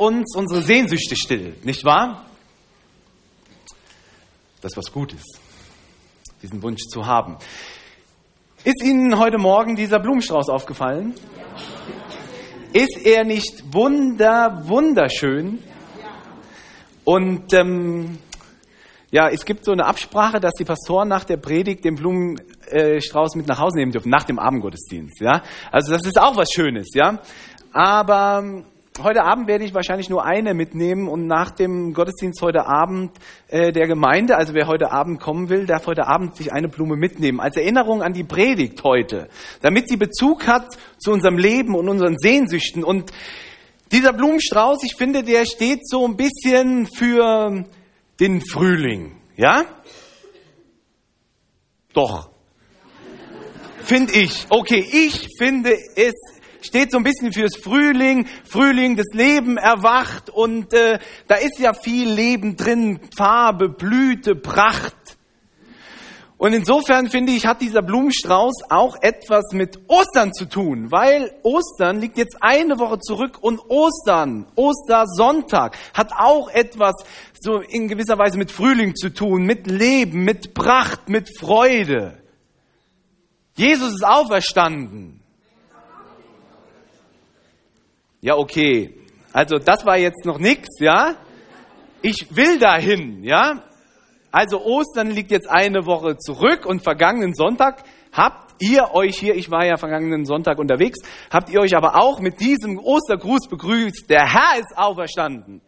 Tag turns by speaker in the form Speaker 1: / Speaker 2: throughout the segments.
Speaker 1: uns unsere Sehnsüchte stillt, nicht wahr? Das ist was Gutes, diesen Wunsch zu haben. Ist Ihnen heute Morgen dieser Blumenstrauß aufgefallen? Ist er nicht wunder, wunderschön? Und ähm, ja, es gibt so eine Absprache, dass die Pastoren nach der Predigt den Blumenstrauß mit nach Hause nehmen dürfen, nach dem Abendgottesdienst. Ja, also das ist auch was Schönes. Ja, aber heute Abend werde ich wahrscheinlich nur eine mitnehmen und nach dem Gottesdienst heute Abend äh, der Gemeinde, also wer heute Abend kommen will, darf heute Abend sich eine Blume mitnehmen als Erinnerung an die Predigt heute, damit sie Bezug hat zu unserem Leben und unseren Sehnsüchten und dieser Blumenstrauß, ich finde, der steht so ein bisschen für den Frühling, ja? Doch. Finde ich. Okay, ich finde, es steht so ein bisschen fürs Frühling, Frühling, das Leben erwacht und äh, da ist ja viel Leben drin, Farbe, Blüte, Pracht. Und insofern finde ich, hat dieser Blumenstrauß auch etwas mit Ostern zu tun, weil Ostern liegt jetzt eine Woche zurück und Ostern, Ostersonntag, hat auch etwas so in gewisser Weise mit Frühling zu tun, mit Leben, mit Pracht, mit Freude. Jesus ist auferstanden. Ja, okay. Also das war jetzt noch nichts, ja? Ich will dahin, ja? Also Ostern liegt jetzt eine Woche zurück und vergangenen Sonntag habt ihr euch hier, ich war ja vergangenen Sonntag unterwegs, habt ihr euch aber auch mit diesem Ostergruß begrüßt. Der Herr ist auferstanden.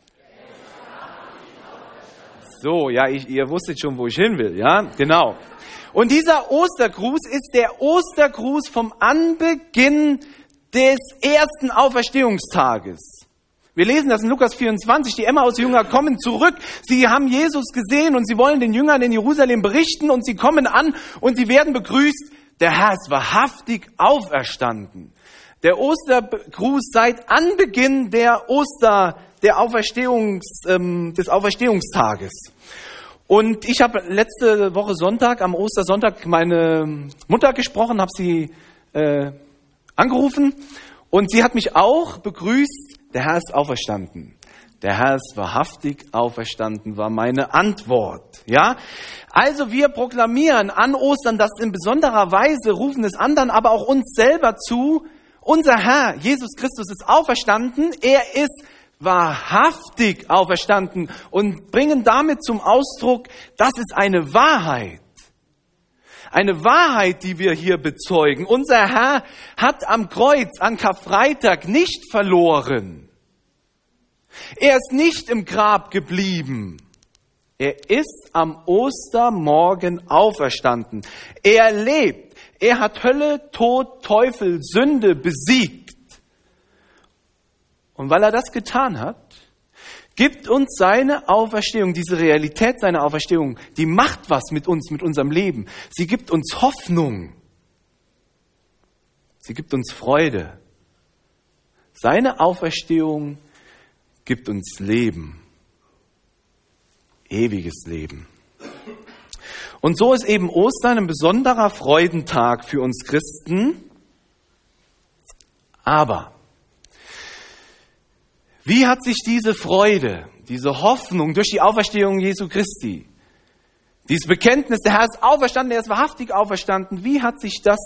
Speaker 1: So, ja, ich, ihr wusstet schon, wo ich hin will, ja, genau. Und dieser Ostergruß ist der Ostergruß vom Anbeginn des ersten Auferstehungstages. Wir lesen das in Lukas 24. Die Emmaus-Jünger kommen zurück. Sie haben Jesus gesehen und sie wollen den Jüngern in Jerusalem berichten und sie kommen an und sie werden begrüßt. Der Herr ist wahrhaftig auferstanden. Der Ostergruß seit Anbeginn der Oster, der Auferstehungs, ähm, des Auferstehungstages. Und ich habe letzte Woche Sonntag, am Ostersonntag, meine Mutter gesprochen, habe sie äh, angerufen und sie hat mich auch begrüßt der Herr ist auferstanden. Der Herr ist wahrhaftig auferstanden, war meine Antwort. Ja? Also wir proklamieren an Ostern das in besonderer Weise, rufen es anderen, aber auch uns selber zu. Unser Herr, Jesus Christus, ist auferstanden. Er ist wahrhaftig auferstanden und bringen damit zum Ausdruck, das ist eine Wahrheit. Eine Wahrheit, die wir hier bezeugen. Unser Herr hat am Kreuz, an Karfreitag nicht verloren. Er ist nicht im Grab geblieben. Er ist am Ostermorgen auferstanden. Er lebt. Er hat Hölle, Tod, Teufel, Sünde besiegt. Und weil er das getan hat, gibt uns seine Auferstehung, diese Realität seiner Auferstehung, die macht was mit uns, mit unserem Leben. Sie gibt uns Hoffnung. Sie gibt uns Freude. Seine Auferstehung gibt uns Leben. Ewiges Leben. Und so ist eben Ostern ein besonderer Freudentag für uns Christen. Aber wie hat sich diese Freude, diese Hoffnung durch die Auferstehung Jesu Christi, dieses Bekenntnis, der Herr ist auferstanden, er ist wahrhaftig auferstanden, wie hat sich das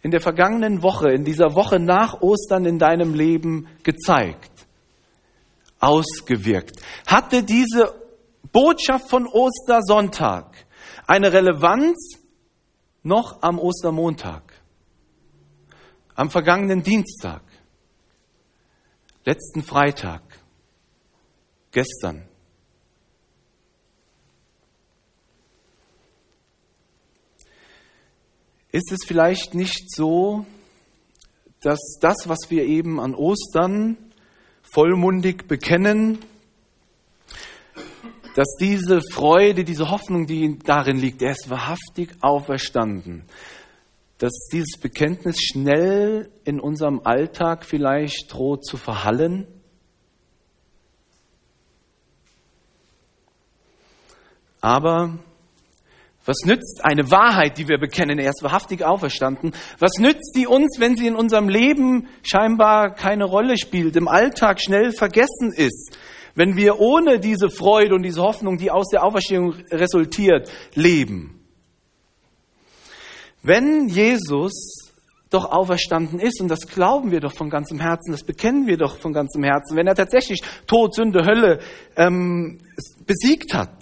Speaker 1: in der vergangenen Woche, in dieser Woche nach Ostern in deinem Leben gezeigt, ausgewirkt? Hatte diese Botschaft von Ostersonntag eine Relevanz noch am Ostermontag, am vergangenen Dienstag? Letzten Freitag, gestern. Ist es vielleicht nicht so, dass das, was wir eben an Ostern vollmundig bekennen, dass diese Freude, diese Hoffnung, die darin liegt, er ist wahrhaftig auferstanden, dass dieses Bekenntnis schnell in unserem Alltag vielleicht droht zu verhallen? Aber Was nützt eine Wahrheit, die wir bekennen, er ist wahrhaftig auferstanden? Was nützt die uns, wenn sie in unserem Leben scheinbar keine Rolle spielt, im Alltag schnell vergessen ist? Wenn wir ohne diese Freude und diese Hoffnung, die aus der Auferstehung resultiert, leben? Wenn Jesus doch auferstanden ist, und das glauben wir doch von ganzem Herzen, das bekennen wir doch von ganzem Herzen, wenn er tatsächlich Tod, Sünde, Hölle ähm, besiegt hat,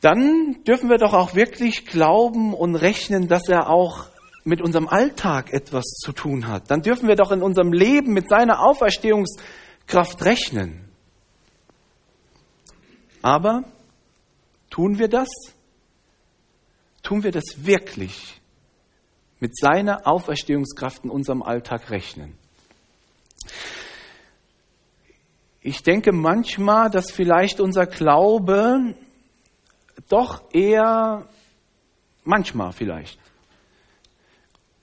Speaker 1: dann dürfen wir doch auch wirklich glauben und rechnen, dass er auch mit unserem Alltag etwas zu tun hat. Dann dürfen wir doch in unserem Leben mit seiner Auferstehungskraft rechnen. Aber tun wir das? Tun wir das wirklich? Mit seiner Auferstehungskraft in unserem Alltag rechnen? Ich denke manchmal, dass vielleicht unser Glaube doch eher, manchmal vielleicht,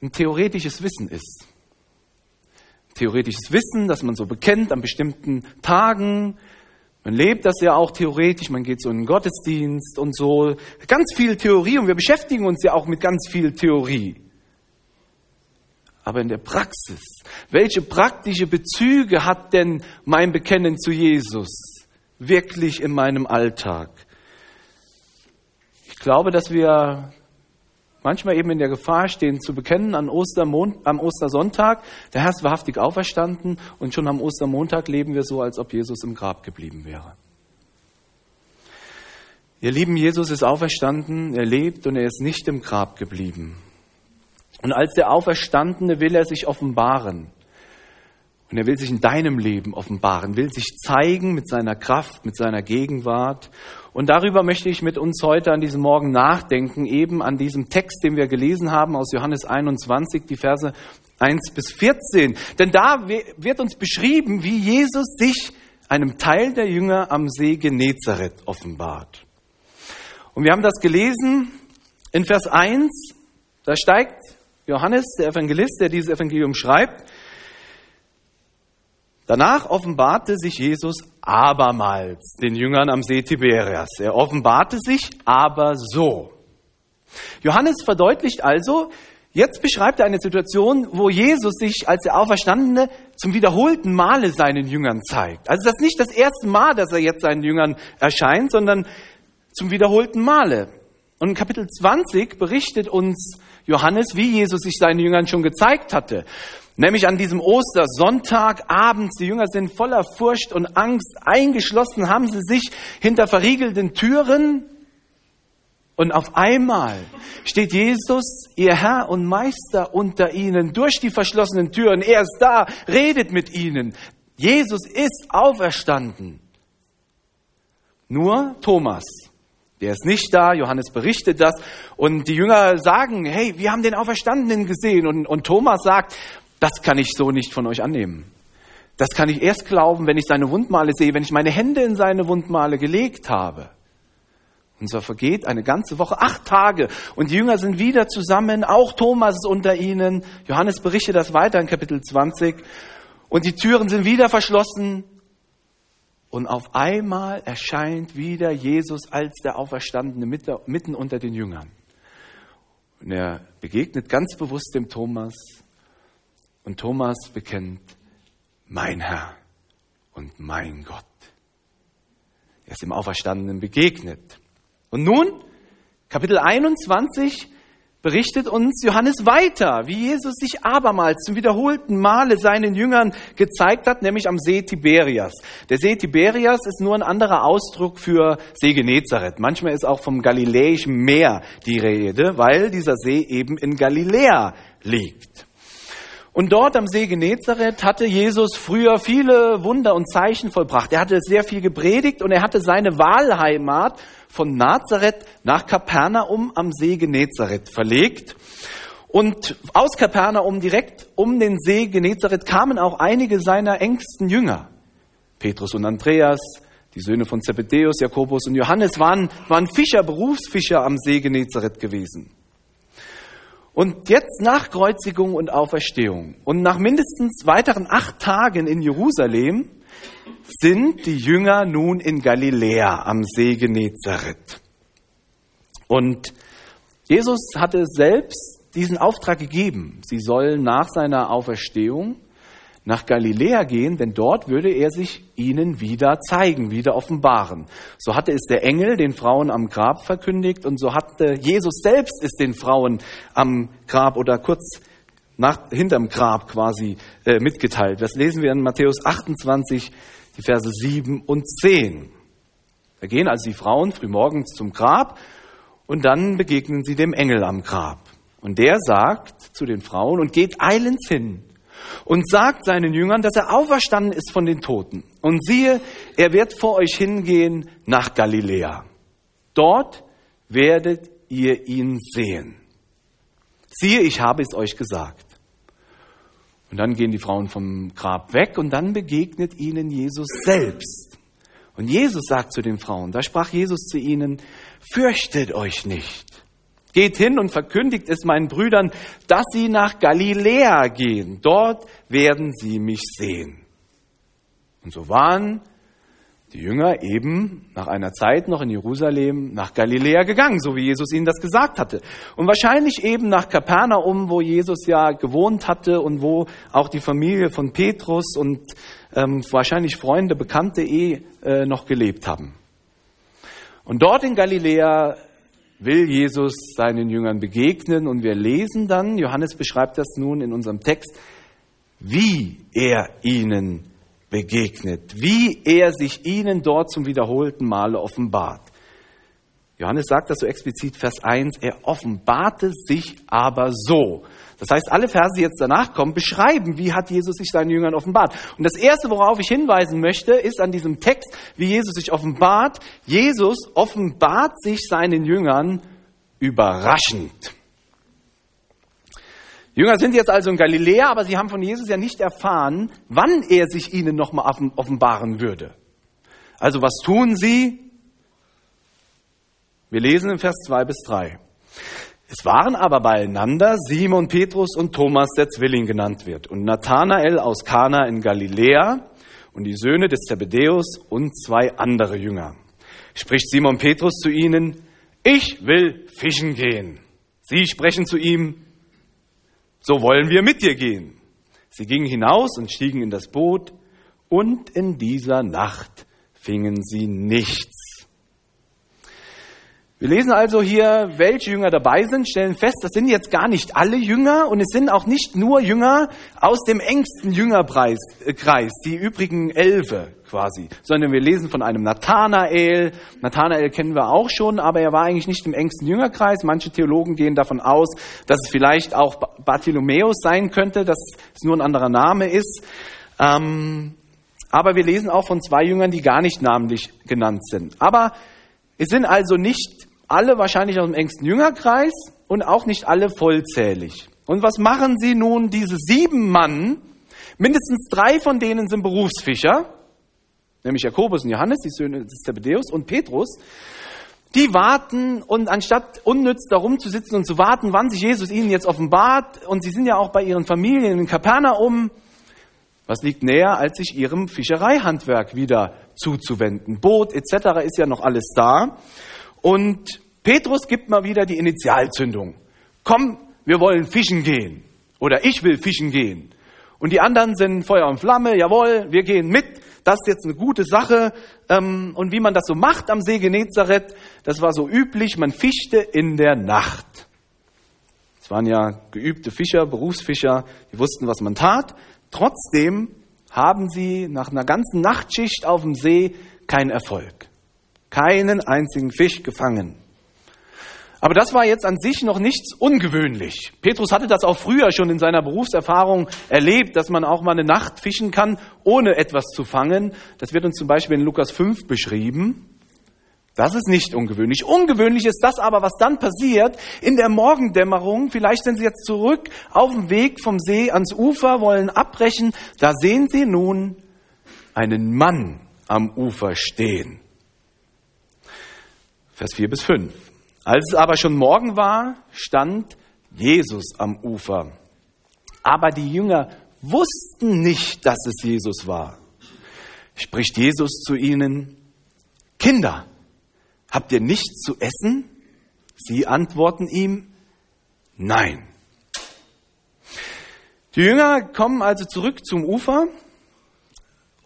Speaker 1: ein theoretisches Wissen ist. Theoretisches Wissen, das man so bekennt an bestimmten Tagen. Man lebt das ja auch theoretisch, man geht so in den Gottesdienst und so. Ganz viel Theorie und wir beschäftigen uns ja auch mit ganz viel Theorie. Aber in der Praxis, welche praktische Bezüge hat denn mein Bekennen zu Jesus wirklich in meinem Alltag? glaube, dass wir manchmal eben in der Gefahr stehen, zu bekennen an Ostermond, am Ostersonntag, der Herr ist wahrhaftig auferstanden und schon am Ostermontag leben wir so, als ob Jesus im Grab geblieben wäre. Ihr lieben, Jesus ist auferstanden, er lebt und er ist nicht im Grab geblieben. Und als der Auferstandene will er sich offenbaren. Und er will sich in deinem Leben offenbaren, will sich zeigen mit seiner Kraft, mit seiner Gegenwart. Und darüber möchte ich mit uns heute an diesem Morgen nachdenken, eben an diesem Text, den wir gelesen haben aus Johannes 21, die Verse 1 bis 14. Denn da wird uns beschrieben, wie Jesus sich einem Teil der Jünger am See Genezareth offenbart. Und wir haben das gelesen in Vers 1, da steigt Johannes, der Evangelist, der dieses Evangelium schreibt, Danach offenbarte sich Jesus abermals den Jüngern am See Tiberias. Er offenbarte sich aber so. Johannes verdeutlicht also, jetzt beschreibt er eine Situation, wo Jesus sich als der Auferstandene zum wiederholten Male seinen Jüngern zeigt. Also das ist nicht das erste Mal, dass er jetzt seinen Jüngern erscheint, sondern zum wiederholten Male. Und in Kapitel 20 berichtet uns Johannes, wie Jesus sich seinen Jüngern schon gezeigt hatte. Nämlich an diesem Ostersonntag abends, die Jünger sind voller Furcht und Angst, eingeschlossen haben sie sich hinter verriegelten Türen. Und auf einmal steht Jesus, ihr Herr und Meister, unter ihnen durch die verschlossenen Türen. Er ist da, redet mit ihnen. Jesus ist auferstanden. Nur Thomas, der ist nicht da, Johannes berichtet das und die Jünger sagen, hey, wir haben den Auferstandenen gesehen und, und Thomas sagt, das kann ich so nicht von euch annehmen. Das kann ich erst glauben, wenn ich seine Wundmale sehe, wenn ich meine Hände in seine Wundmale gelegt habe. Und so vergeht eine ganze Woche, acht Tage. Und die Jünger sind wieder zusammen, auch Thomas ist unter ihnen. Johannes berichtet das weiter in Kapitel 20. Und die Türen sind wieder verschlossen. Und auf einmal erscheint wieder Jesus als der Auferstandene mitten unter den Jüngern. Und er begegnet ganz bewusst dem Thomas und Thomas bekennt, mein Herr und mein Gott. Er ist dem Auferstandenen begegnet. Und nun, Kapitel 21, berichtet uns Johannes weiter, wie Jesus sich abermals zum wiederholten Male seinen Jüngern gezeigt hat, nämlich am See Tiberias. Der See Tiberias ist nur ein anderer Ausdruck für See Genezareth. Manchmal ist auch vom Galiläischen Meer die Rede, weil dieser See eben in Galiläa liegt. Und dort am See Genezareth hatte Jesus früher viele Wunder und Zeichen vollbracht. Er hatte sehr viel gepredigt und er hatte seine Wahlheimat von Nazareth nach Kapernaum am See Genezareth verlegt. Und aus Kapernaum direkt um den See Genezareth kamen auch einige seiner engsten Jünger. Petrus und Andreas, die Söhne von Zebedeus, Jakobus und Johannes waren, waren Fischer, Berufsfischer am See Genezareth gewesen. Und jetzt nach Kreuzigung und Auferstehung und nach mindestens weiteren acht Tagen in Jerusalem sind die Jünger nun in Galiläa am See Genezareth. Und Jesus hatte selbst diesen Auftrag gegeben. Sie sollen nach seiner Auferstehung nach Galiläa gehen, denn dort würde er sich ihnen wieder zeigen, wieder offenbaren. So hatte es der Engel den Frauen am Grab verkündigt und so hatte Jesus selbst es den Frauen am Grab oder kurz nach, hinterm Grab quasi äh, mitgeteilt. Das lesen wir in Matthäus 28, die Verse 7 und 10. Da gehen also die Frauen frühmorgens zum Grab und dann begegnen sie dem Engel am Grab. Und der sagt zu den Frauen und geht eilends hin und sagt seinen Jüngern, dass er auferstanden ist von den Toten. Und siehe, er wird vor euch hingehen nach Galiläa. Dort werdet ihr ihn sehen. Siehe, ich habe es euch gesagt. Und dann gehen die Frauen vom Grab weg und dann begegnet ihnen Jesus selbst. Und Jesus sagt zu den Frauen, da sprach Jesus zu ihnen, fürchtet euch nicht. Geht hin und verkündigt es meinen Brüdern, dass sie nach Galiläa gehen. Dort werden sie mich sehen. Und so waren die Jünger eben nach einer Zeit noch in Jerusalem nach Galiläa gegangen, so wie Jesus ihnen das gesagt hatte. Und wahrscheinlich eben nach Kapernaum, wo Jesus ja gewohnt hatte und wo auch die Familie von Petrus und ähm, wahrscheinlich Freunde, Bekannte eh äh, noch gelebt haben. Und dort in Galiläa will Jesus seinen Jüngern begegnen und wir lesen dann, Johannes beschreibt das nun in unserem Text, wie er ihnen begegnet, wie er sich ihnen dort zum wiederholten Male offenbart. Johannes sagt das so explizit, Vers 1, er offenbarte sich aber so. Das heißt, alle Verse, die jetzt danach kommen, beschreiben, wie hat Jesus sich seinen Jüngern offenbart. Und das Erste, worauf ich hinweisen möchte, ist an diesem Text, wie Jesus sich offenbart. Jesus offenbart sich seinen Jüngern überraschend. Die Jünger sind jetzt also in Galiläa, aber sie haben von Jesus ja nicht erfahren, wann er sich ihnen nochmal offenbaren würde. Also was tun sie? Wir lesen in Vers 2 bis 3. Es waren aber beieinander Simon Petrus und Thomas, der Zwilling genannt wird, und Nathanael aus Kana in Galiläa und die Söhne des Zebedäus und zwei andere Jünger. Spricht Simon Petrus zu ihnen, ich will fischen gehen. Sie sprechen zu ihm, so wollen wir mit dir gehen. Sie gingen hinaus und stiegen in das Boot, und in dieser Nacht fingen sie nichts. Wir lesen also hier, welche Jünger dabei sind, stellen fest, das sind jetzt gar nicht alle Jünger und es sind auch nicht nur Jünger aus dem engsten Jüngerkreis, äh, die übrigen Elfe quasi, sondern wir lesen von einem Nathanael. Nathanael kennen wir auch schon, aber er war eigentlich nicht im engsten Jüngerkreis. Manche Theologen gehen davon aus, dass es vielleicht auch Bartholomäus sein könnte, dass es nur ein anderer Name ist. Ähm, aber wir lesen auch von zwei Jüngern, die gar nicht namentlich genannt sind. Aber es sind also nicht alle wahrscheinlich aus dem engsten Jüngerkreis und auch nicht alle vollzählig. Und was machen sie nun, diese sieben Mann? Mindestens drei von denen sind Berufsfischer, nämlich Jakobus und Johannes, die Söhne des Zebedäus und Petrus. Die warten und anstatt unnütz darum zu sitzen und zu warten, wann sich Jesus ihnen jetzt offenbart, und sie sind ja auch bei ihren Familien in Kapernaum, was liegt näher, als sich ihrem Fischereihandwerk wieder zuzuwenden? Boot etc. ist ja noch alles da. Und Petrus gibt mal wieder die Initialzündung. Komm, wir wollen fischen gehen. Oder ich will fischen gehen. Und die anderen sind Feuer und Flamme, jawohl, wir gehen mit. Das ist jetzt eine gute Sache. Ähm, und wie man das so macht am See Genezareth, das war so üblich, man fischte in der Nacht. Es waren ja geübte Fischer, Berufsfischer, die wussten, was man tat. Trotzdem haben sie nach einer ganzen Nachtschicht auf dem See keinen Erfolg keinen einzigen Fisch gefangen. Aber das war jetzt an sich noch nichts ungewöhnlich. Petrus hatte das auch früher schon in seiner Berufserfahrung erlebt, dass man auch mal eine Nacht fischen kann, ohne etwas zu fangen. Das wird uns zum Beispiel in Lukas 5 beschrieben. Das ist nicht ungewöhnlich. Ungewöhnlich ist das aber, was dann passiert in der Morgendämmerung. Vielleicht sind Sie jetzt zurück auf dem Weg vom See ans Ufer, wollen abbrechen. Da sehen Sie nun einen Mann am Ufer stehen. Vers 4 bis 5. Als es aber schon Morgen war, stand Jesus am Ufer. Aber die Jünger wussten nicht, dass es Jesus war. Spricht Jesus zu ihnen, Kinder, habt ihr nichts zu essen? Sie antworten ihm, nein. Die Jünger kommen also zurück zum Ufer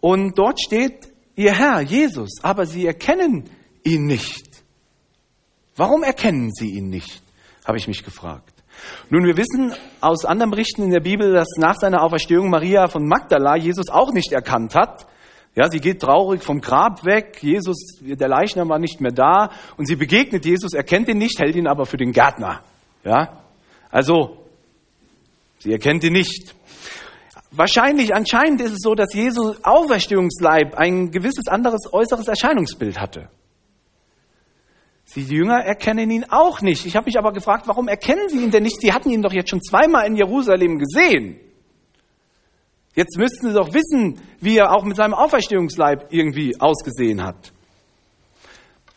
Speaker 1: und dort steht ihr Herr, Jesus, aber sie erkennen ihn nicht. Warum erkennen sie ihn nicht? habe ich mich gefragt. Nun, wir wissen aus anderen Berichten in der Bibel, dass nach seiner Auferstehung Maria von Magdala Jesus auch nicht erkannt hat. Ja, sie geht traurig vom Grab weg. Jesus, der Leichnam war nicht mehr da und sie begegnet Jesus, erkennt ihn nicht, hält ihn aber für den Gärtner. Ja, also sie erkennt ihn nicht. Wahrscheinlich, anscheinend ist es so, dass Jesus Auferstehungsleib ein gewisses anderes äußeres Erscheinungsbild hatte. Die Jünger erkennen ihn auch nicht. Ich habe mich aber gefragt, warum erkennen sie ihn denn nicht? Sie hatten ihn doch jetzt schon zweimal in Jerusalem gesehen. Jetzt müssten sie doch wissen, wie er auch mit seinem Auferstehungsleib irgendwie ausgesehen hat.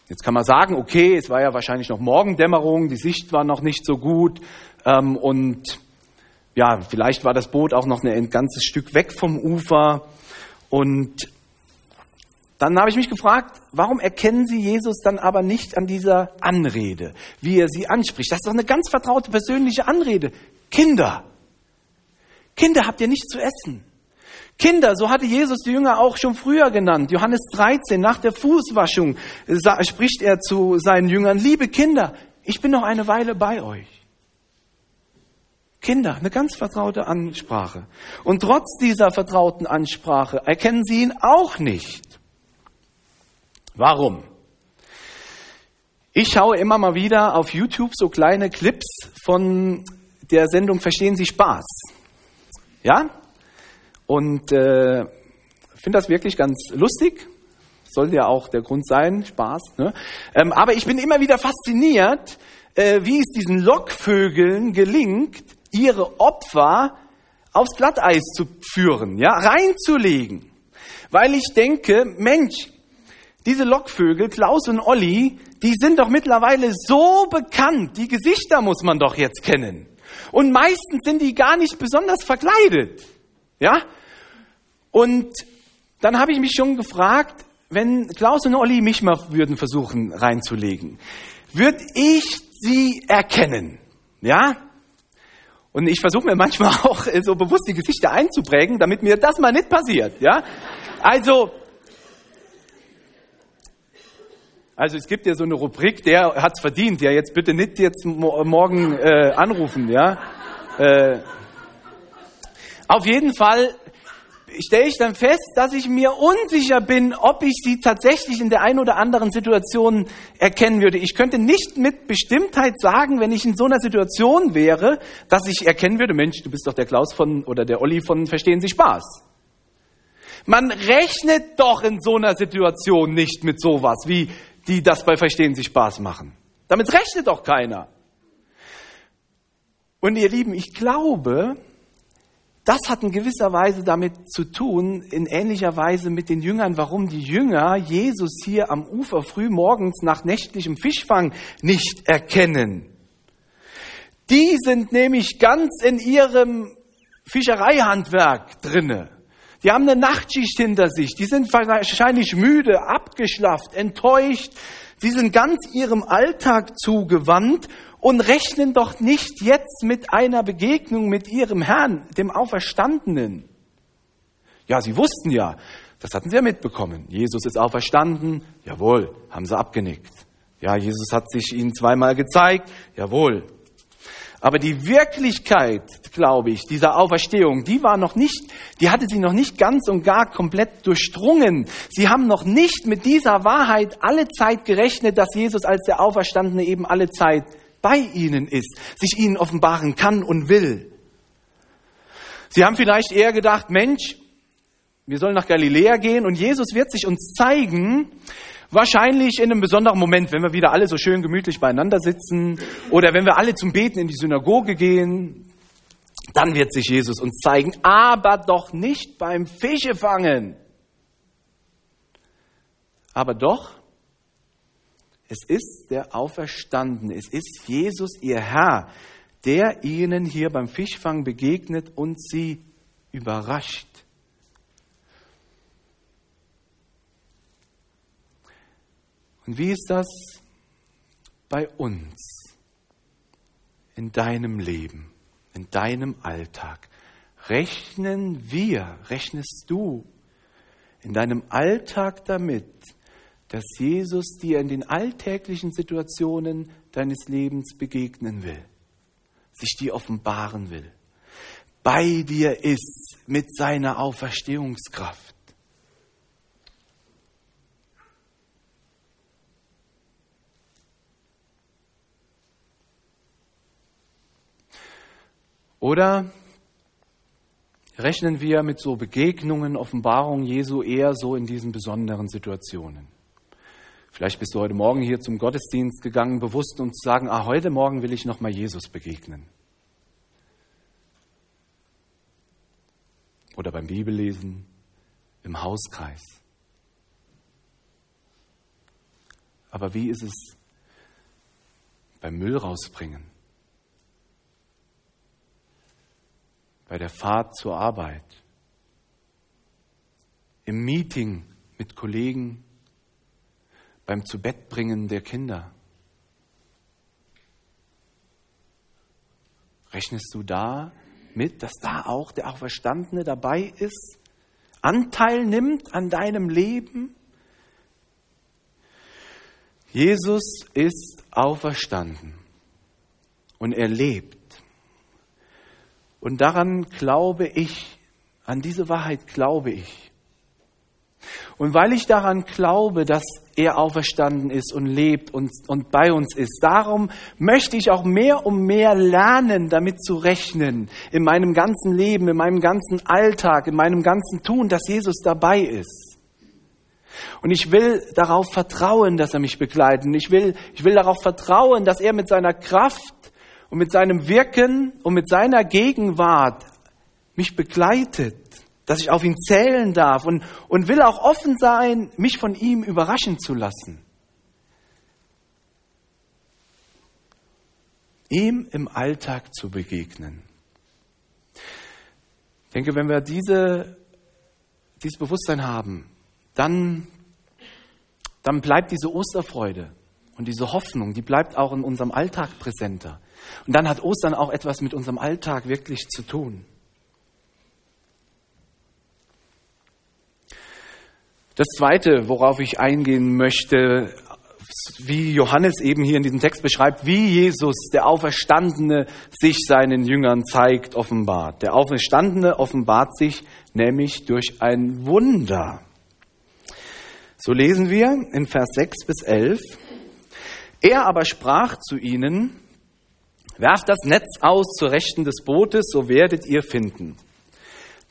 Speaker 1: Jetzt kann man sagen, okay, es war ja wahrscheinlich noch Morgendämmerung, die Sicht war noch nicht so gut ähm, und ja, vielleicht war das Boot auch noch ein ganzes Stück weg vom Ufer und dann habe ich mich gefragt, warum erkennen Sie Jesus dann aber nicht an dieser Anrede, wie er sie anspricht? Das ist doch eine ganz vertraute persönliche Anrede. Kinder, Kinder habt ihr nicht zu essen. Kinder, so hatte Jesus die Jünger auch schon früher genannt. Johannes 13, nach der Fußwaschung spricht er zu seinen Jüngern, liebe Kinder, ich bin noch eine Weile bei euch. Kinder, eine ganz vertraute Ansprache. Und trotz dieser vertrauten Ansprache erkennen sie ihn auch nicht. Warum? Ich schaue immer mal wieder auf YouTube so kleine Clips von der Sendung Verstehen Sie Spaß. Ja? Und äh, finde das wirklich ganz lustig. Soll ja auch der Grund sein, Spaß. Ne? Ähm, aber ich bin immer wieder fasziniert, äh, wie es diesen Lockvögeln gelingt, ihre Opfer aufs Glatteis zu führen, ja, reinzulegen. Weil ich denke, Mensch, diese Lockvögel, Klaus und Olli, die sind doch mittlerweile so bekannt. Die Gesichter muss man doch jetzt kennen. Und meistens sind die gar nicht besonders verkleidet. Ja? Und dann habe ich mich schon gefragt, wenn Klaus und Olli mich mal würden versuchen reinzulegen, würde ich sie erkennen? Ja? Und ich versuche mir manchmal auch so bewusst die Gesichter einzuprägen, damit mir das mal nicht passiert. Ja? Also, Also es gibt ja so eine Rubrik, der hat's verdient. Ja, jetzt bitte nicht jetzt morgen äh, anrufen. Ja. Äh, auf jeden Fall stelle ich dann fest, dass ich mir unsicher bin, ob ich sie tatsächlich in der einen oder anderen Situation erkennen würde. Ich könnte nicht mit Bestimmtheit sagen, wenn ich in so einer Situation wäre, dass ich erkennen würde, Mensch, du bist doch der Klaus von oder der Olli von Verstehen Sie Spaß. Man rechnet doch in so einer Situation nicht mit sowas wie die das bei Verstehen sich Spaß machen. Damit rechnet doch keiner. Und ihr Lieben, ich glaube, das hat in gewisser Weise damit zu tun, in ähnlicher Weise mit den Jüngern, warum die Jünger Jesus hier am Ufer früh morgens nach nächtlichem Fischfang nicht erkennen. Die sind nämlich ganz in ihrem Fischereihandwerk drinne. Die haben eine Nachtschicht hinter sich. Die sind wahrscheinlich müde, abgeschlafft, enttäuscht. Sie sind ganz ihrem Alltag zugewandt und rechnen doch nicht jetzt mit einer Begegnung mit ihrem Herrn, dem Auferstandenen. Ja, sie wussten ja, das hatten sie ja mitbekommen. Jesus ist auferstanden. Jawohl, haben sie abgenickt. Ja, Jesus hat sich ihnen zweimal gezeigt. Jawohl, aber die Wirklichkeit, glaube ich, dieser Auferstehung, die war noch nicht, die hatte sie noch nicht ganz und gar komplett durchdrungen. Sie haben noch nicht mit dieser Wahrheit alle Zeit gerechnet, dass Jesus als der Auferstandene eben alle Zeit bei ihnen ist, sich ihnen offenbaren kann und will. Sie haben vielleicht eher gedacht, Mensch, wir sollen nach Galiläa gehen und Jesus wird sich uns zeigen, Wahrscheinlich in einem besonderen Moment, wenn wir wieder alle so schön gemütlich beieinander sitzen oder wenn wir alle zum Beten in die Synagoge gehen, dann wird sich Jesus uns zeigen, aber doch nicht beim Fischefangen. Aber doch, es ist der Auferstandene, es ist Jesus, ihr Herr, der ihnen hier beim Fischfang begegnet und sie überrascht. Und wie ist das bei uns? in deinem Leben, in deinem Alltag? Rechnen wir, rechnest du in deinem Alltag damit, dass Jesus dir in den alltäglichen Situationen deines Lebens begegnen will, sich dir offenbaren will, bei dir ist mit seiner Auferstehungskraft. Oder rechnen wir mit so Begegnungen, Offenbarungen Jesu eher so in diesen besonderen Situationen? Vielleicht bist du heute Morgen hier zum Gottesdienst gegangen, bewusst, um zu sagen, ah, heute Morgen will ich nochmal Jesus begegnen. Oder beim Bibellesen, im Hauskreis. Aber wie ist es beim Müll rausbringen? Bei der Fahrt zur Arbeit? Im Meeting mit Kollegen? beim Zubettbringen der Kinder? Rechnest du da mit, dass da auch der Auferstandene dabei ist, Anteil nimmt an deinem Leben? Jesus ist auferstanden und er lebt. Und daran glaube ich, an diese Wahrheit glaube ich. Und weil ich daran glaube, dass er auferstanden ist und lebt und, und bei uns ist, darum möchte ich auch mehr und mehr lernen, damit zu rechnen, in meinem ganzen Leben, in meinem ganzen Alltag, in meinem ganzen Tun, dass Jesus dabei ist. Und ich will darauf vertrauen, dass er mich begleitet. Ich will, ich will darauf vertrauen, dass er mit seiner Kraft und mit seinem Wirken und mit seiner Gegenwart mich begleitet dass ich auf ihn zählen darf und, und will auch offen sein, mich von ihm überraschen zu lassen. Ihm im Alltag zu begegnen. Ich denke, wenn wir diese, dieses Bewusstsein haben, dann, dann bleibt diese Osterfreude und diese Hoffnung, die bleibt auch in unserem Alltag präsenter. Und dann hat Ostern auch etwas mit unserem Alltag wirklich zu tun. Das Zweite, worauf ich eingehen möchte, wie Johannes eben hier in diesem Text beschreibt, wie Jesus, der Auferstandene, sich seinen Jüngern zeigt, offenbart. Der Auferstandene offenbart sich nämlich durch ein Wunder. So lesen wir in Vers 6 bis 11. Er aber sprach zu ihnen, werft das Netz aus zur Rechten des Bootes, so werdet ihr finden.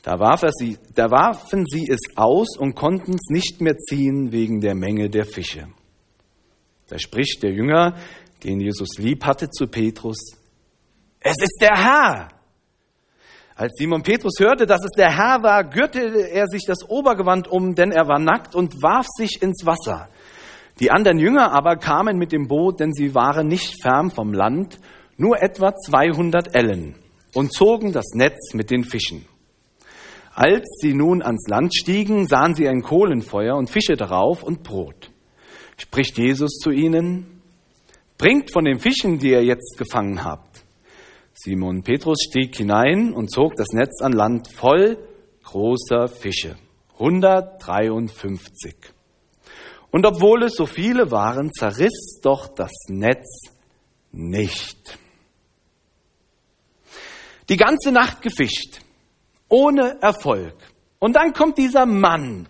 Speaker 1: Da, warf sie, da warfen sie es aus und konnten es nicht mehr ziehen wegen der Menge der Fische. Da spricht der Jünger, den Jesus lieb hatte, zu Petrus, es ist der Herr. Als Simon Petrus hörte, dass es der Herr war, gürtete er sich das Obergewand um, denn er war nackt und warf sich ins Wasser. Die anderen Jünger aber kamen mit dem Boot, denn sie waren nicht fern vom Land, nur etwa 200 Ellen, und zogen das Netz mit den Fischen. Als sie nun ans Land stiegen, sahen sie ein Kohlenfeuer und Fische darauf und Brot. Spricht Jesus zu ihnen, bringt von den Fischen, die ihr jetzt gefangen habt. Simon Petrus stieg hinein und zog das Netz an Land voll großer Fische. 153. Und obwohl es so viele waren, zerriss doch das Netz nicht. Die ganze Nacht gefischt ohne Erfolg. Und dann kommt dieser Mann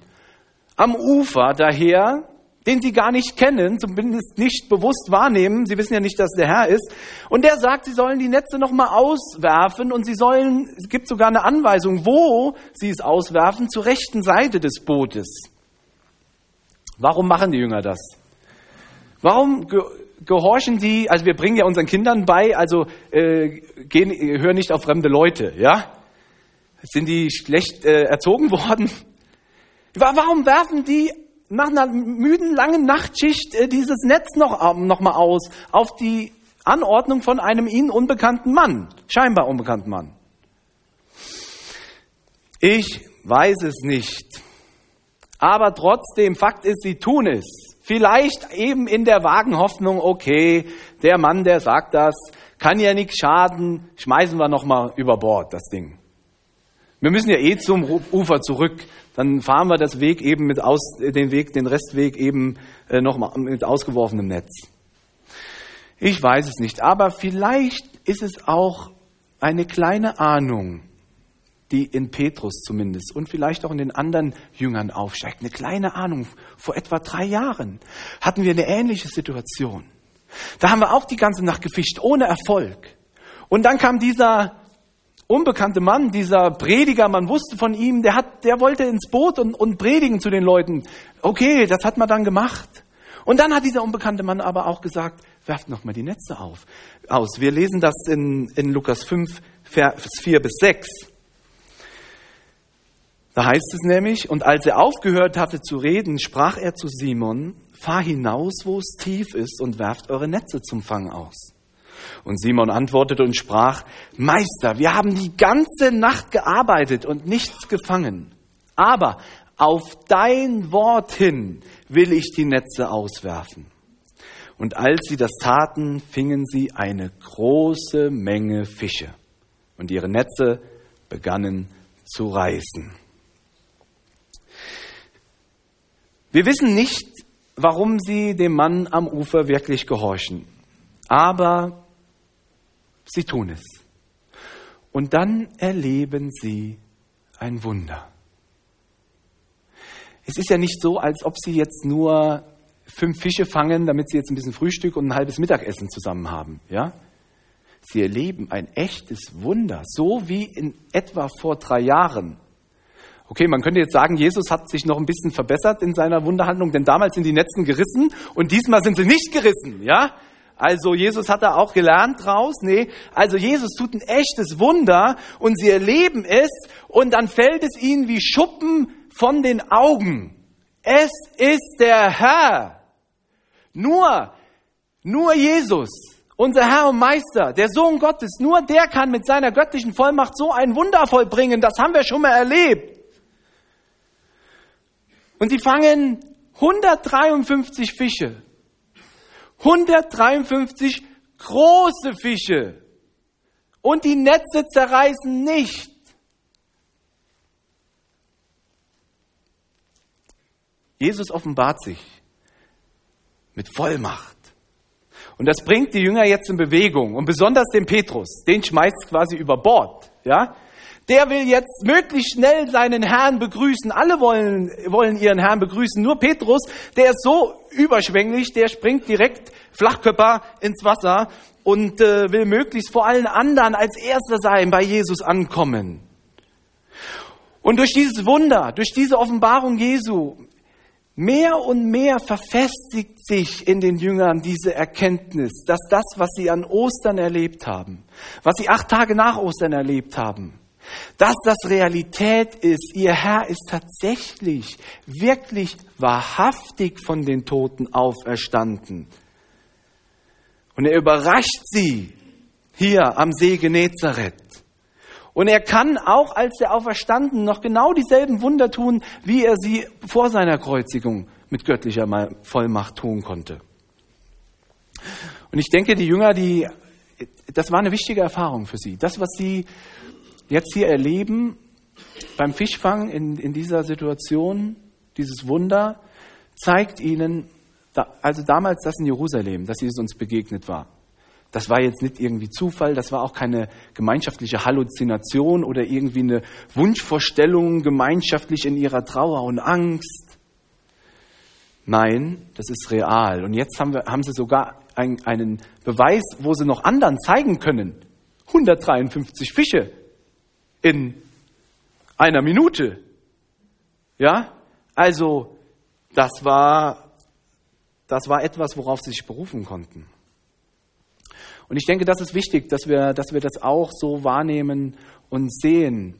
Speaker 1: am Ufer daher, den sie gar nicht kennen, zumindest nicht bewusst wahrnehmen. Sie wissen ja nicht, dass der Herr ist. Und der sagt, sie sollen die Netze nochmal auswerfen und sie sollen, es gibt sogar eine Anweisung, wo sie es auswerfen, zur rechten Seite des Bootes. Warum machen die Jünger das? Warum gehorchen die, also wir bringen ja unseren Kindern bei, also äh, gehen, hör nicht auf fremde Leute, ja? Sind die schlecht äh, erzogen worden? Warum werfen die nach einer müden, langen Nachtschicht äh, dieses Netz noch, äh, noch mal aus auf die Anordnung von einem ihnen unbekannten Mann, scheinbar unbekannten Mann? Ich weiß es nicht. Aber trotzdem, Fakt ist, sie tun es. Vielleicht eben in der vagen Hoffnung, okay, der Mann, der sagt das, kann ja nichts schaden, schmeißen wir nochmal über Bord das Ding. Wir müssen ja eh zum Ufer zurück. Dann fahren wir das Weg eben mit aus, den Weg, den Restweg eben äh, nochmal mit ausgeworfenem Netz. Ich weiß es nicht, aber vielleicht ist es auch eine kleine Ahnung, die in Petrus zumindest und vielleicht auch in den anderen Jüngern aufsteigt. Eine kleine Ahnung. Vor etwa drei Jahren hatten wir eine ähnliche Situation. Da haben wir auch die ganze Nacht gefischt, ohne Erfolg. Und dann kam dieser unbekannte Mann, dieser Prediger, man wusste von ihm, der, hat, der wollte ins Boot und, und predigen zu den Leuten. Okay, das hat man dann gemacht. Und dann hat dieser unbekannte Mann aber auch gesagt, werft nochmal die Netze auf, aus. Wir lesen das in, in Lukas 5, Vers 4 bis 6. Da heißt es nämlich, und als er aufgehört hatte zu reden, sprach er zu Simon, fahr hinaus, wo es tief ist, und werft eure Netze zum Fang aus. Und Simon antwortete und sprach, Meister, wir haben die ganze Nacht gearbeitet und nichts gefangen. Aber auf dein Wort hin will ich die Netze auswerfen. Und als sie das taten, fingen sie eine große Menge Fische. Und ihre Netze begannen zu reißen. Wir wissen nicht, warum sie dem Mann am Ufer wirklich gehorchen. Aber Sie tun es. Und dann erleben sie ein Wunder. Es ist ja nicht so, als ob sie jetzt nur fünf Fische fangen, damit sie jetzt ein bisschen Frühstück und ein halbes Mittagessen zusammen haben. Ja? Sie erleben ein echtes Wunder, so wie in etwa vor drei Jahren. Okay, man könnte jetzt sagen, Jesus hat sich noch ein bisschen verbessert in seiner Wunderhandlung, denn damals sind die Netzen gerissen und diesmal sind sie nicht gerissen. Ja? Also Jesus hat da auch gelernt draus. Nee, also Jesus tut ein echtes Wunder und sie erleben es und dann fällt es ihnen wie Schuppen von den Augen. Es ist der Herr. Nur, nur Jesus, unser Herr und Meister, der Sohn Gottes, nur der kann mit seiner göttlichen Vollmacht so ein Wunder vollbringen. Das haben wir schon mal erlebt. Und sie fangen 153 Fische 153 große Fische. Und die Netze zerreißen nicht. Jesus offenbart sich mit Vollmacht. Und das bringt die Jünger jetzt in Bewegung. Und besonders den Petrus, den schmeißt quasi über Bord. Ja? Der will jetzt möglichst schnell seinen Herrn begrüßen. Alle wollen, wollen ihren Herrn begrüßen. Nur Petrus, der ist so überschwänglich, der springt direkt Flachkörper ins Wasser und äh, will möglichst vor allen anderen als Erster sein, bei Jesus ankommen. Und durch dieses Wunder, durch diese Offenbarung Jesu, mehr und mehr verfestigt sich in den Jüngern diese Erkenntnis, dass das, was sie an Ostern erlebt haben, was sie acht Tage nach Ostern erlebt haben, dass das Realität ist. Ihr Herr ist tatsächlich, wirklich wahrhaftig von den Toten auferstanden. Und er überrascht sie hier am See Genezareth. Und er kann auch als der Auferstanden noch genau dieselben Wunder tun, wie er sie vor seiner Kreuzigung mit göttlicher Vollmacht tun konnte. Und ich denke, die Jünger, die, das war eine wichtige Erfahrung für sie. Das, was sie jetzt hier erleben beim Fischfang in, in dieser Situation, dieses Wunder, zeigt ihnen, also damals das in Jerusalem, dass Jesus uns begegnet war. Das war jetzt nicht irgendwie Zufall, das war auch keine gemeinschaftliche Halluzination oder irgendwie eine Wunschvorstellung gemeinschaftlich in ihrer Trauer und Angst. Nein, das ist real. Und jetzt haben, wir, haben sie sogar ein, einen Beweis, wo sie noch anderen zeigen können. 153 Fische in einer Minute. Ja? Also, das war, das war etwas, worauf sie sich berufen konnten. Und ich denke, das ist wichtig, dass wir, dass wir das auch so wahrnehmen und sehen.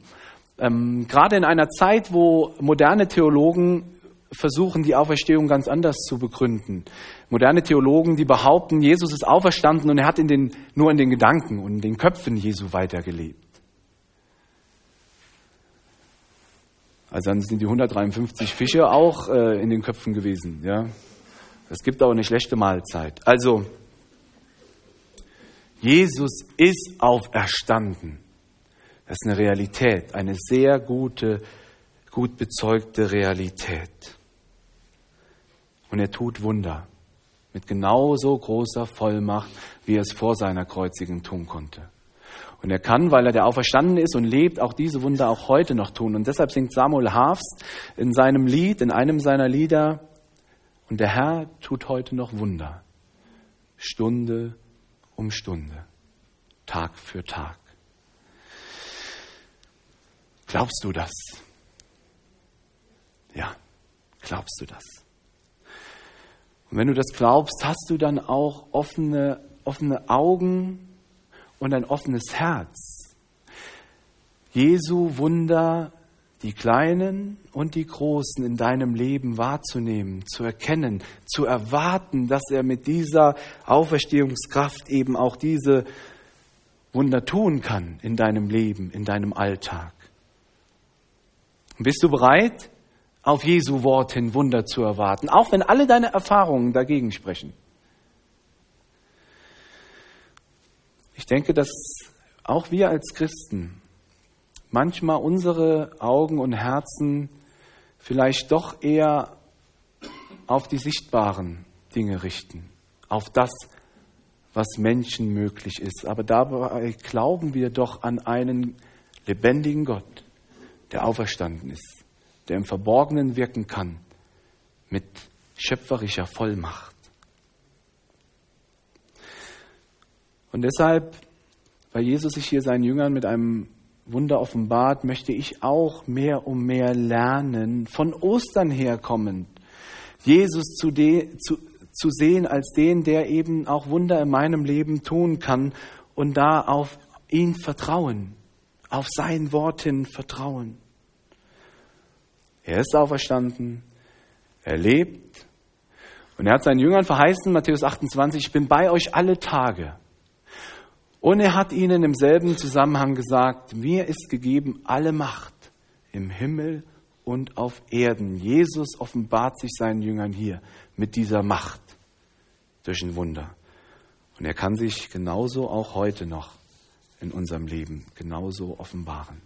Speaker 1: Ähm, gerade in einer Zeit, wo moderne Theologen versuchen, die Auferstehung ganz anders zu begründen. Moderne Theologen, die behaupten, Jesus ist auferstanden und er hat in den, nur in den Gedanken und in den Köpfen Jesu weitergelebt. Also dann sind die 153 Fische auch äh, in den Köpfen gewesen. Ja, es gibt auch eine schlechte Mahlzeit. Also Jesus ist auferstanden. Das ist eine Realität, eine sehr gute, gut bezeugte Realität. Und er tut Wunder mit genauso großer Vollmacht, wie er es vor seiner Kreuzigung tun konnte. Und er kann, weil er der Auferstanden ist und lebt, auch diese Wunder auch heute noch tun. Und deshalb singt Samuel Harfst in seinem Lied, in einem seiner Lieder, und der Herr tut heute noch Wunder. Stunde um Stunde, Tag für Tag. Glaubst du das? Ja, glaubst du das? Und wenn du das glaubst, hast du dann auch offene, offene Augen und ein offenes Herz. Jesu Wunder, die kleinen und die großen in deinem Leben wahrzunehmen, zu erkennen, zu erwarten, dass er mit dieser Auferstehungskraft eben auch diese Wunder tun kann in deinem Leben, in deinem Alltag. Bist du bereit, auf Jesu Wort hin Wunder zu erwarten, auch wenn alle deine Erfahrungen dagegen sprechen? Ich denke, dass auch wir als Christen manchmal unsere Augen und Herzen vielleicht doch eher auf die sichtbaren Dinge richten, auf das, was Menschen möglich ist. Aber dabei glauben wir doch an einen lebendigen Gott, der auferstanden ist, der im Verborgenen wirken kann mit schöpferischer Vollmacht. Und deshalb, weil Jesus sich hier seinen Jüngern mit einem Wunder offenbart, möchte ich auch mehr und mehr lernen, von Ostern herkommend, Jesus zu, de, zu, zu sehen als den, der eben auch Wunder in meinem Leben tun kann und da auf ihn vertrauen, auf sein Wort hin vertrauen. Er ist auferstanden, er lebt und er hat seinen Jüngern verheißen, Matthäus 28, ich bin bei euch alle Tage und er hat ihnen im selben Zusammenhang gesagt, mir ist gegeben alle Macht im Himmel und auf Erden. Jesus offenbart sich seinen Jüngern hier mit dieser Macht durch ein Wunder. Und er kann sich genauso auch heute noch in unserem Leben genauso offenbaren.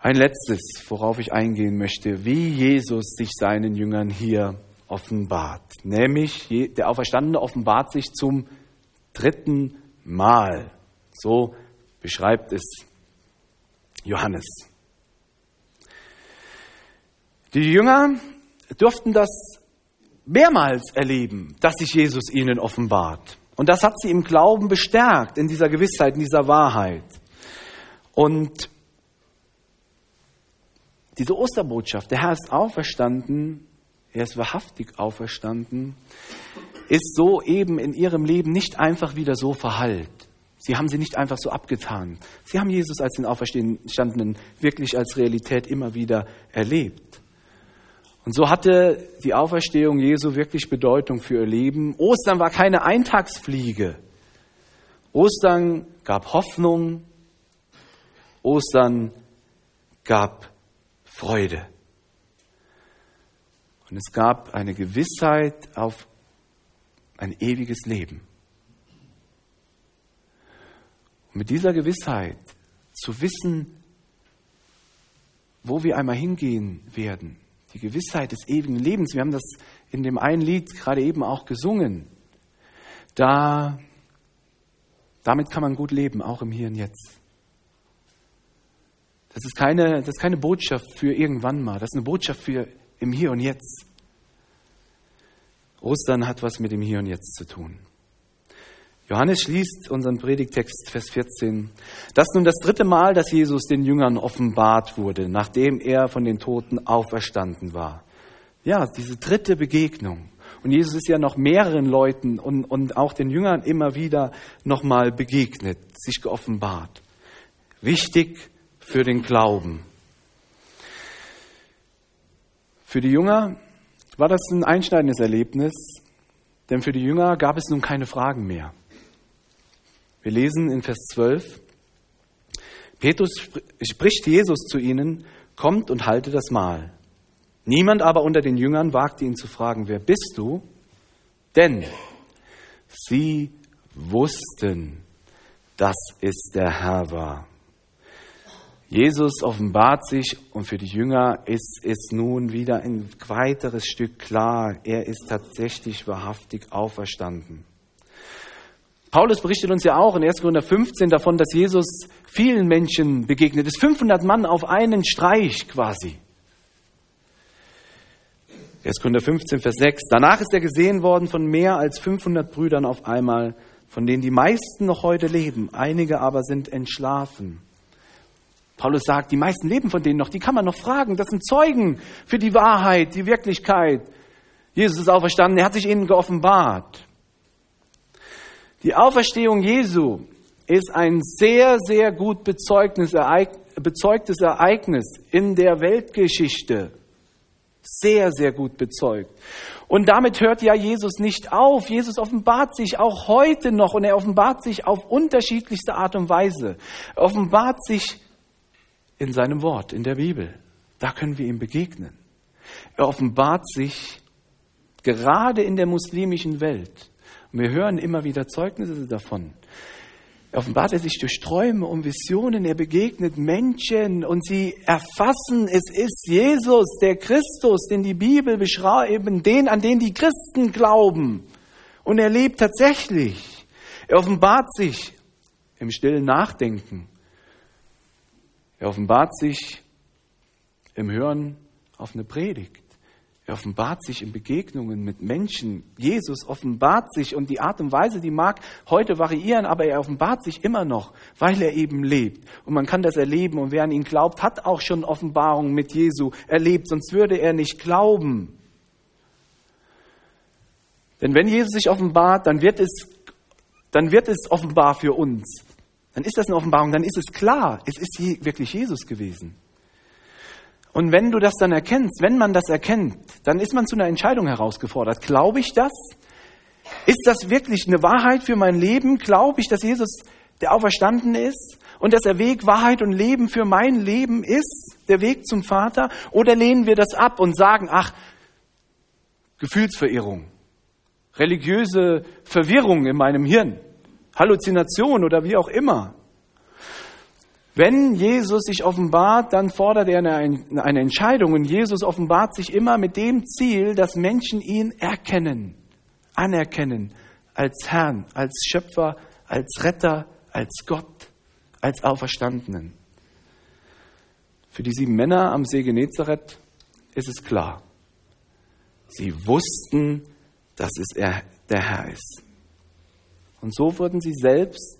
Speaker 1: Ein letztes, worauf ich eingehen möchte, wie Jesus sich seinen Jüngern hier offenbart. Nämlich der Auferstandene offenbart sich zum dritten Mal. So beschreibt es Johannes. Die Jünger durften das mehrmals erleben, dass sich Jesus ihnen offenbart. Und das hat sie im Glauben bestärkt, in dieser Gewissheit, in dieser Wahrheit. Und diese Osterbotschaft, der Herr ist auferstanden, er ist wahrhaftig auferstanden, ist so eben in ihrem Leben nicht einfach wieder so verhallt. Sie haben sie nicht einfach so abgetan. Sie haben Jesus als den Auferstandenen wirklich als Realität immer wieder erlebt. Und so hatte die Auferstehung Jesu wirklich Bedeutung für ihr Leben. Ostern war keine Eintagsfliege. Ostern gab Hoffnung. Ostern gab Freude. Und es gab eine Gewissheit auf ein ewiges Leben. Und mit dieser Gewissheit zu wissen, wo wir einmal hingehen werden, die Gewissheit des ewigen Lebens, wir haben das in dem einen Lied gerade eben auch gesungen, da, damit kann man gut leben, auch im Hier und Jetzt. Das ist keine, das ist keine Botschaft für irgendwann mal, das ist eine Botschaft für im Hier und Jetzt. Ostern hat was mit dem Hier und Jetzt zu tun. Johannes schließt unseren Predigtext, Vers 14. Das nun das dritte Mal, dass Jesus den Jüngern offenbart wurde, nachdem er von den Toten auferstanden war. Ja, diese dritte Begegnung. Und Jesus ist ja noch mehreren Leuten und, und auch den Jüngern immer wieder nochmal begegnet, sich geoffenbart. Wichtig für den Glauben. Für die Jünger war das ein einschneidendes Erlebnis, denn für die Jünger gab es nun keine Fragen mehr. Wir lesen in Vers 12, Petrus spricht Jesus zu ihnen, kommt und halte das Mahl. Niemand aber unter den Jüngern wagte ihn zu fragen, wer bist du? Denn sie wussten, dass es der Herr war. Jesus offenbart sich und für die Jünger ist es nun wieder ein weiteres Stück klar, er ist tatsächlich wahrhaftig auferstanden. Paulus berichtet uns ja auch in 1. Korinther 15 davon, dass Jesus vielen Menschen begegnet ist. 500 Mann auf einen Streich quasi. 1. Korinther 15, Vers 6. Danach ist er gesehen worden von mehr als 500 Brüdern auf einmal, von denen die meisten noch heute leben. Einige aber sind entschlafen. Paulus sagt, die meisten leben von denen noch, die kann man noch fragen. Das sind Zeugen für die Wahrheit, die Wirklichkeit. Jesus ist auferstanden, er hat sich ihnen geoffenbart. Die Auferstehung Jesu ist ein sehr, sehr gut bezeugtes Ereignis in der Weltgeschichte. Sehr, sehr gut bezeugt. Und damit hört ja Jesus nicht auf. Jesus offenbart sich auch heute noch und er offenbart sich auf unterschiedlichste Art und Weise. Er offenbart sich in seinem Wort, in der Bibel. Da können wir ihm begegnen. Er offenbart sich gerade in der muslimischen Welt. Und wir hören immer wieder Zeugnisse davon offenbart er sich durch Träume und Visionen, er begegnet Menschen und sie erfassen, es ist Jesus, der Christus, den die Bibel beschreibt, den, an den die Christen glauben. Und er lebt tatsächlich. Er offenbart sich im stillen Nachdenken. Er offenbart sich im Hören auf eine Predigt. Er offenbart sich in Begegnungen mit Menschen. Jesus offenbart sich und die Art und Weise, die mag heute variieren, aber er offenbart sich immer noch, weil er eben lebt. Und man kann das erleben und wer an ihn glaubt, hat auch schon Offenbarungen mit Jesu erlebt, sonst würde er nicht glauben. Denn wenn Jesus sich offenbart, dann wird es, dann wird es offenbar für uns. Dann ist das eine Offenbarung, dann ist es klar, es ist wirklich Jesus gewesen. Und wenn du das dann erkennst, wenn man das erkennt, dann ist man zu einer Entscheidung herausgefordert. Glaube ich das? Ist das wirklich eine Wahrheit für mein Leben? Glaube ich, dass Jesus der Auferstanden ist und dass der Weg Wahrheit und Leben für mein Leben ist, der Weg zum Vater? Oder lehnen wir das ab und sagen, ach, Gefühlsverirrung, religiöse Verwirrung in meinem Hirn, Halluzination oder wie auch immer. Wenn Jesus sich offenbart, dann fordert er eine, Entscheidung und Jesus offenbart sich immer mit dem Ziel, dass Menschen ihn erkennen, anerkennen als Herrn, als Schöpfer, als Retter, als Gott, als Auferstandenen. Für die sieben Männer am See Genezareth ist es klar. Sie wussten, dass es er, der Herr ist. Und so wurden sie selbst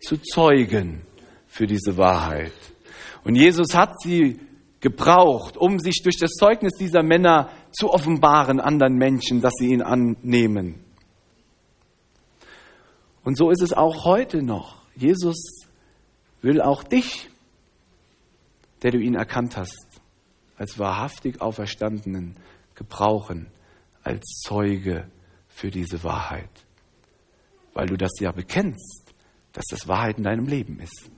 Speaker 1: zu Zeugen für diese Wahrheit. Und Jesus hat sie gebraucht, um sich durch das Zeugnis dieser Männer zu offenbaren anderen Menschen, dass sie ihn annehmen. Und so ist es auch heute noch. Jesus will auch dich, der du ihn erkannt hast, als wahrhaftig Auferstandenen gebrauchen, als Zeuge für diese Wahrheit. Weil du das ja bekennst, dass das Wahrheit in deinem Leben ist.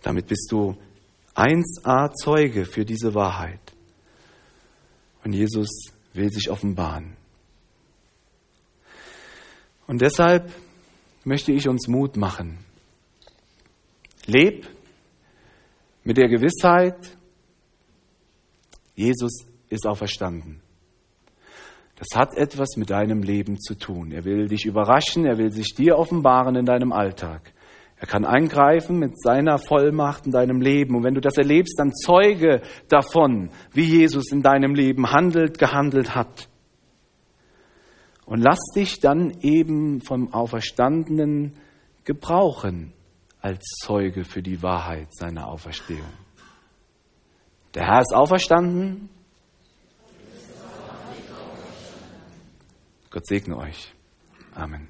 Speaker 1: Damit bist du 1a Zeuge für diese Wahrheit. Und Jesus will sich offenbaren. Und deshalb möchte ich uns Mut machen. Leb mit der Gewissheit, Jesus ist auferstanden. Das hat etwas mit deinem Leben zu tun. Er will dich überraschen, er will sich dir offenbaren in deinem Alltag. Er kann eingreifen mit seiner Vollmacht in deinem Leben. Und wenn du das erlebst, dann zeuge davon, wie Jesus in deinem Leben handelt, gehandelt hat. Und lass dich dann eben vom Auferstandenen gebrauchen als Zeuge für die Wahrheit seiner Auferstehung. Der Herr ist auferstanden. Gott segne euch. Amen.